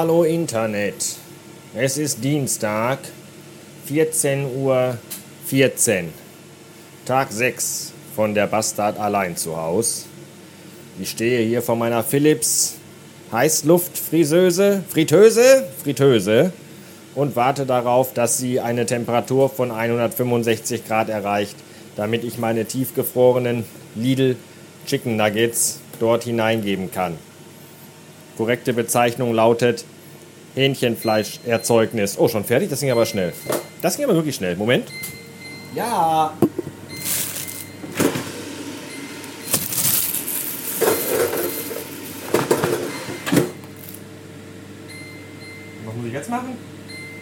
Hallo Internet. Es ist Dienstag, 14 Uhr 14. Tag 6 von der Bastard allein zu Haus. Ich stehe hier vor meiner Philips Heißluftfriseuse, Fritteuse, Fritteuse und warte darauf, dass sie eine Temperatur von 165 Grad erreicht, damit ich meine tiefgefrorenen Lidl Chicken Nuggets dort hineingeben kann. Korrekte Bezeichnung lautet Hähnchenfleischerzeugnis. Oh, schon fertig? Das ging aber schnell. Das ging aber wirklich schnell. Moment. Ja. Was muss ich jetzt machen?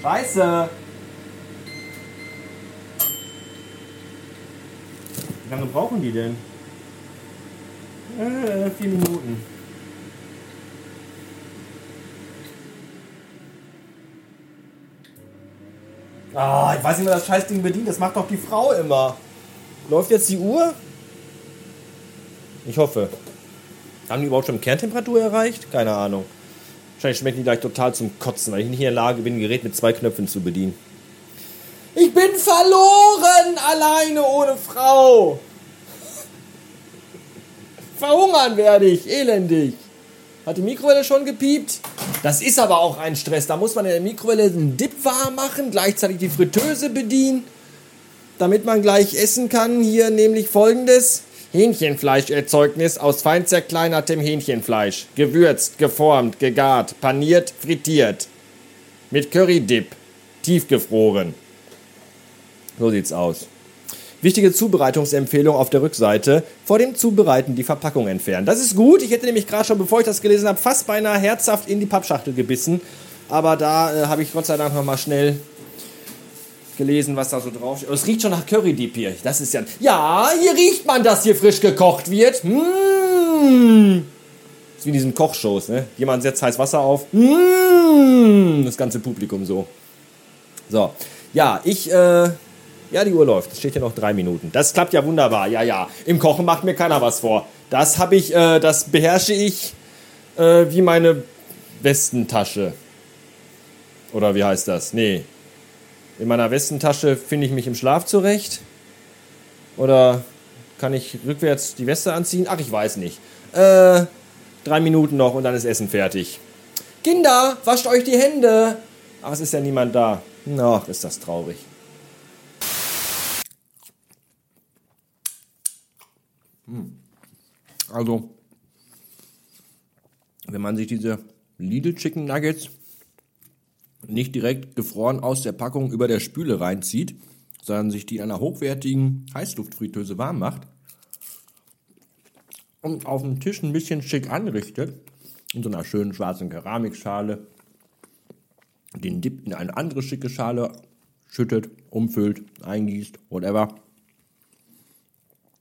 Scheiße. Wie lange brauchen die denn? Äh, vier Minuten. Ah, ich weiß nicht, wer das Scheißding bedient. Das macht doch die Frau immer. Läuft jetzt die Uhr? Ich hoffe. Haben die überhaupt schon Kerntemperatur erreicht? Keine Ahnung. Wahrscheinlich schmecken die gleich total zum Kotzen, weil ich nicht in der Lage bin, ein Gerät mit zwei Knöpfen zu bedienen. Ich bin verloren, alleine ohne Frau. Verhungern werde ich, elendig. Hat die Mikrowelle schon gepiept? Das ist aber auch ein Stress. Da muss man in der Mikrowelle einen Dip warm machen, gleichzeitig die Fritteuse bedienen, damit man gleich essen kann. Hier nämlich folgendes. Hähnchenfleischerzeugnis aus fein zerkleinertem Hähnchenfleisch. Gewürzt, geformt, gegart, paniert, frittiert. Mit Currydip. Tiefgefroren. So sieht's aus. Wichtige Zubereitungsempfehlung auf der Rückseite. Vor dem Zubereiten die Verpackung entfernen. Das ist gut. Ich hätte nämlich gerade schon, bevor ich das gelesen habe, fast beinahe herzhaft in die Pappschachtel gebissen. Aber da äh, habe ich Gott sei Dank nochmal schnell gelesen, was da so drauf steht. Es riecht schon nach Curry Deep hier. Das ist ja. Ja, hier riecht man, dass hier frisch gekocht wird. Mmh. Das ist wie in diesen Kochshows, ne? Jemand setzt heiß Wasser auf. Mmh. Das ganze Publikum so. So. Ja, ich, äh, ja, die Uhr läuft. Es steht ja noch drei Minuten. Das klappt ja wunderbar. Ja, ja. Im Kochen macht mir keiner was vor. Das habe ich, äh, das beherrsche ich äh, wie meine Westentasche. Oder wie heißt das? Nee. In meiner Westentasche finde ich mich im Schlaf zurecht. Oder kann ich rückwärts die Weste anziehen? Ach, ich weiß nicht. Äh, drei Minuten noch und dann ist Essen fertig. Kinder, wascht euch die Hände. Ach, es ist ja niemand da. Ach, ist das traurig. Also, wenn man sich diese Lidl Chicken Nuggets nicht direkt gefroren aus der Packung über der Spüle reinzieht, sondern sich die in einer hochwertigen Heißluftfritteuse warm macht und auf dem Tisch ein bisschen schick anrichtet, in so einer schönen schwarzen Keramikschale, den Dip in eine andere schicke Schale schüttet, umfüllt, eingießt, whatever,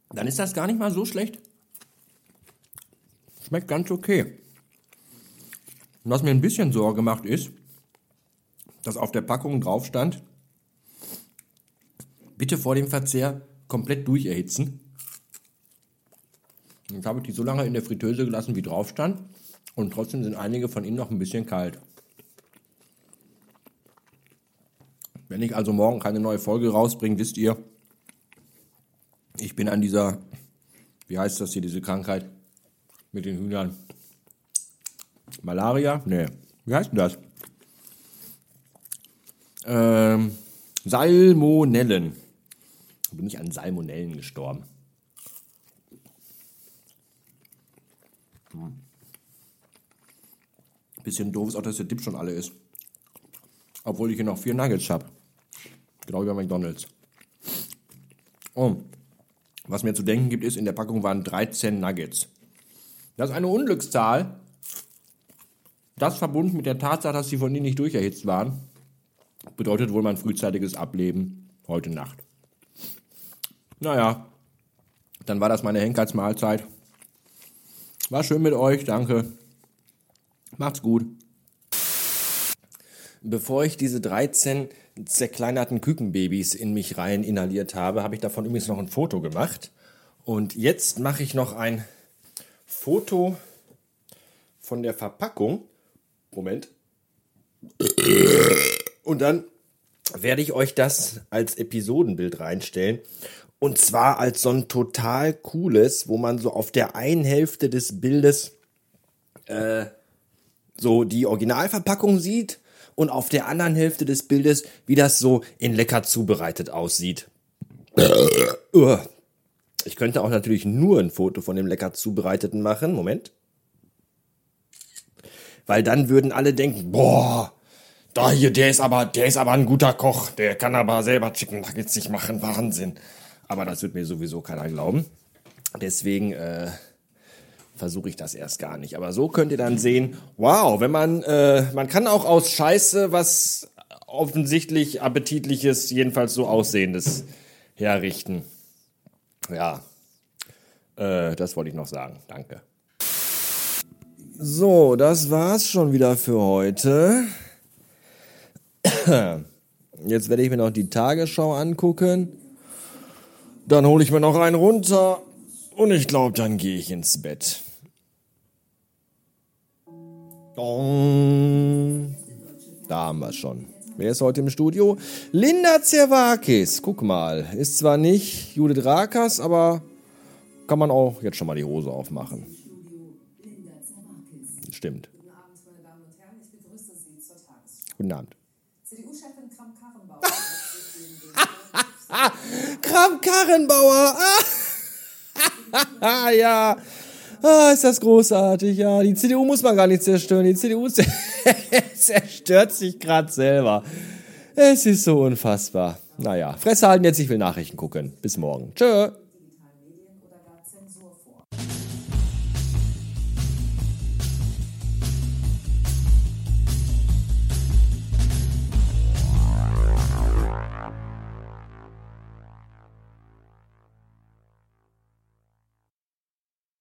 dann ist das gar nicht mal so schlecht. Schmeckt ganz okay. Was mir ein bisschen Sorge macht ist, dass auf der Packung drauf stand, bitte vor dem Verzehr komplett durcherhitzen. Jetzt habe ich die so lange in der Fritteuse gelassen, wie drauf stand. Und trotzdem sind einige von ihnen noch ein bisschen kalt. Wenn ich also morgen keine neue Folge rausbringe, wisst ihr, ich bin an dieser, wie heißt das hier, diese Krankheit mit den Hühnern? Malaria? Nee. Wie heißt denn das? Ähm, Salmonellen. Bin ich an Salmonellen gestorben. Hm. Bisschen doof ist auch, dass der Dip schon alle ist. Obwohl ich hier noch vier Nuggets habe. Genau wie bei McDonalds. Oh. Was mir zu denken gibt, ist, in der Packung waren 13 Nuggets. Das ist eine Unglückszahl. Das verbunden mit der Tatsache, dass sie von ihnen nicht durcherhitzt waren, bedeutet wohl mein frühzeitiges Ableben heute Nacht. Naja, dann war das meine Henkersmahlzeit. War schön mit euch, danke. Macht's gut. Bevor ich diese 13 zerkleinerten Kükenbabys in mich rein inhaliert habe, habe ich davon übrigens noch ein Foto gemacht. Und jetzt mache ich noch ein Foto von der Verpackung. Moment. Und dann werde ich euch das als Episodenbild reinstellen. Und zwar als so ein total cooles, wo man so auf der einen Hälfte des Bildes äh, so die Originalverpackung sieht und auf der anderen Hälfte des Bildes, wie das so in lecker zubereitet aussieht. Ich könnte auch natürlich nur ein Foto von dem lecker zubereiteten machen. Moment. Weil dann würden alle denken, boah, da hier, der ist aber, der ist aber ein guter Koch. Der kann aber selber Chicken Nuggets nicht machen. Wahnsinn. Aber das wird mir sowieso keiner glauben. Deswegen äh, versuche ich das erst gar nicht. Aber so könnt ihr dann sehen, wow, wenn man, äh, man kann auch aus Scheiße was offensichtlich appetitliches, jedenfalls so aussehendes herrichten. Ja, äh, das wollte ich noch sagen. Danke. So, das war's schon wieder für heute. Jetzt werde ich mir noch die Tagesschau angucken. Dann hole ich mir noch einen runter. Und ich glaube, dann gehe ich ins Bett. Da haben wir schon. Wer ist heute im Studio? Linda Zerwakis. Guck mal. Ist zwar nicht Judith Rakas, aber kann man auch jetzt schon mal die Hose aufmachen. Stimmt. Guten Abend, meine Damen und Herren. Ich begrüße Sie zur Tagesschau. Guten Abend. CDU-Chefin Kramp-Karrenbauer. Kramp-Karrenbauer. Ja. Ah, ist das großartig, ja. Die CDU muss man gar nicht zerstören. Die CDU zerstört sich gerade selber. Es ist so unfassbar. Naja, Fresse halten jetzt, ich will Nachrichten gucken. Bis morgen. Tschö.